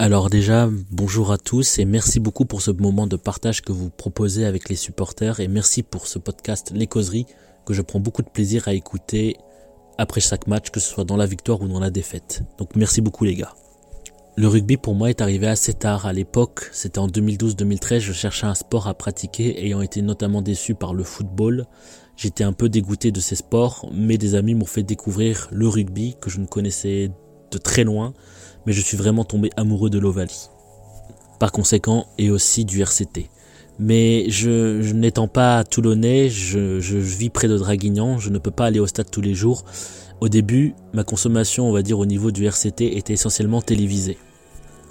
Alors déjà, bonjour à tous et merci beaucoup pour ce moment de partage que vous proposez avec les supporters et merci pour ce podcast Les Causeries que je prends beaucoup de plaisir à écouter après chaque match, que ce soit dans la victoire ou dans la défaite. Donc merci beaucoup les gars. Le rugby pour moi est arrivé assez tard. À l'époque, c'était en 2012-2013, je cherchais un sport à pratiquer, ayant été notamment déçu par le football. J'étais un peu dégoûté de ces sports, mais des amis m'ont fait découvrir le rugby que je ne connaissais très loin, mais je suis vraiment tombé amoureux de l'Ovalie. Par conséquent, et aussi du RCT. Mais je, n'étant pas toulonnais, je, je vis près de Draguignan, je ne peux pas aller au stade tous les jours, au début, ma consommation, on va dire au niveau du RCT, était essentiellement télévisée.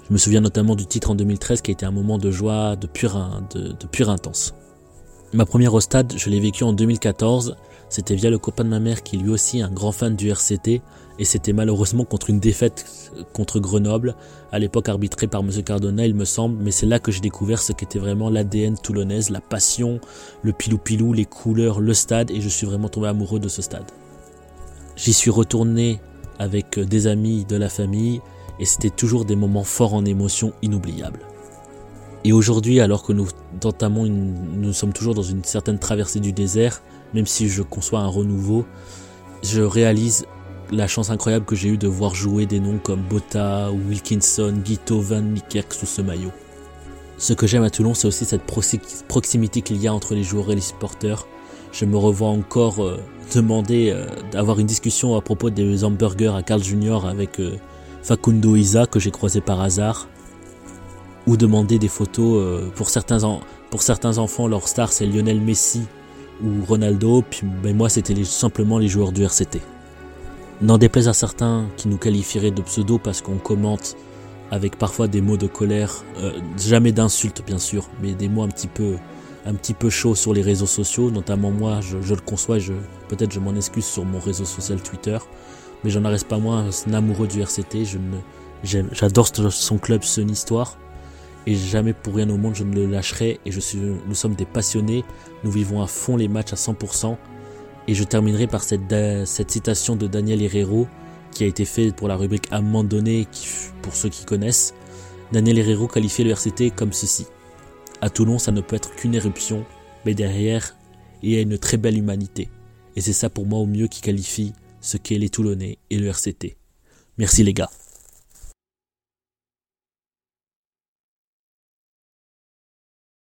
Je me souviens notamment du titre en 2013 qui a été un moment de joie de pure, de, pure intense. Ma première au stade, je l'ai vécu en 2014. C'était via le copain de ma mère qui lui aussi est un grand fan du RCT et c'était malheureusement contre une défaite contre Grenoble, à l'époque arbitrée par M. Cardona il me semble, mais c'est là que j'ai découvert ce qu'était vraiment l'ADN toulonnaise, la passion, le pilou-pilou, les couleurs, le stade et je suis vraiment tombé amoureux de ce stade. J'y suis retourné avec des amis de la famille et c'était toujours des moments forts en émotion inoubliables. Et aujourd'hui, alors que nous entamons nous sommes toujours dans une certaine traversée du désert, même si je conçois un renouveau, je réalise la chance incroyable que j'ai eue de voir jouer des noms comme Botta, Wilkinson, Guito, Van Niekerk sous ce maillot. Ce que j'aime à Toulon, c'est aussi cette proximité qu'il y a entre les joueurs et les supporters. Je me revois encore euh, demander euh, d'avoir une discussion à propos des hamburgers à Carl Junior avec euh, Facundo Isa que j'ai croisé par hasard, ou demander des photos pour certains pour certains enfants leur star c'est Lionel Messi ou Ronaldo, puis ben, moi c'était simplement les joueurs du RCT. N'en déplaise à certains qui nous qualifieraient de pseudo parce qu'on commente avec parfois des mots de colère, jamais d'insultes bien sûr, mais des mots un petit peu un sur les réseaux sociaux, notamment moi, je, le conçois, je, peut-être je m'en excuse sur mon réseau social Twitter, mais j'en reste pas moins un amoureux du RCT, j'adore son club, son histoire, et jamais pour rien au monde je ne le lâcherai, et je suis, nous sommes des passionnés, nous vivons à fond les matchs à 100%, et je terminerai par cette, cette citation de Daniel Herrero, qui a été faite pour la rubrique à un moment donné, pour ceux qui connaissent. Daniel Herrero qualifiait le RCT comme ceci. À Toulon, ça ne peut être qu'une éruption, mais derrière, il y a une très belle humanité. Et c'est ça pour moi au mieux qui qualifie ce qu'est les Toulonnais et le RCT. Merci les gars.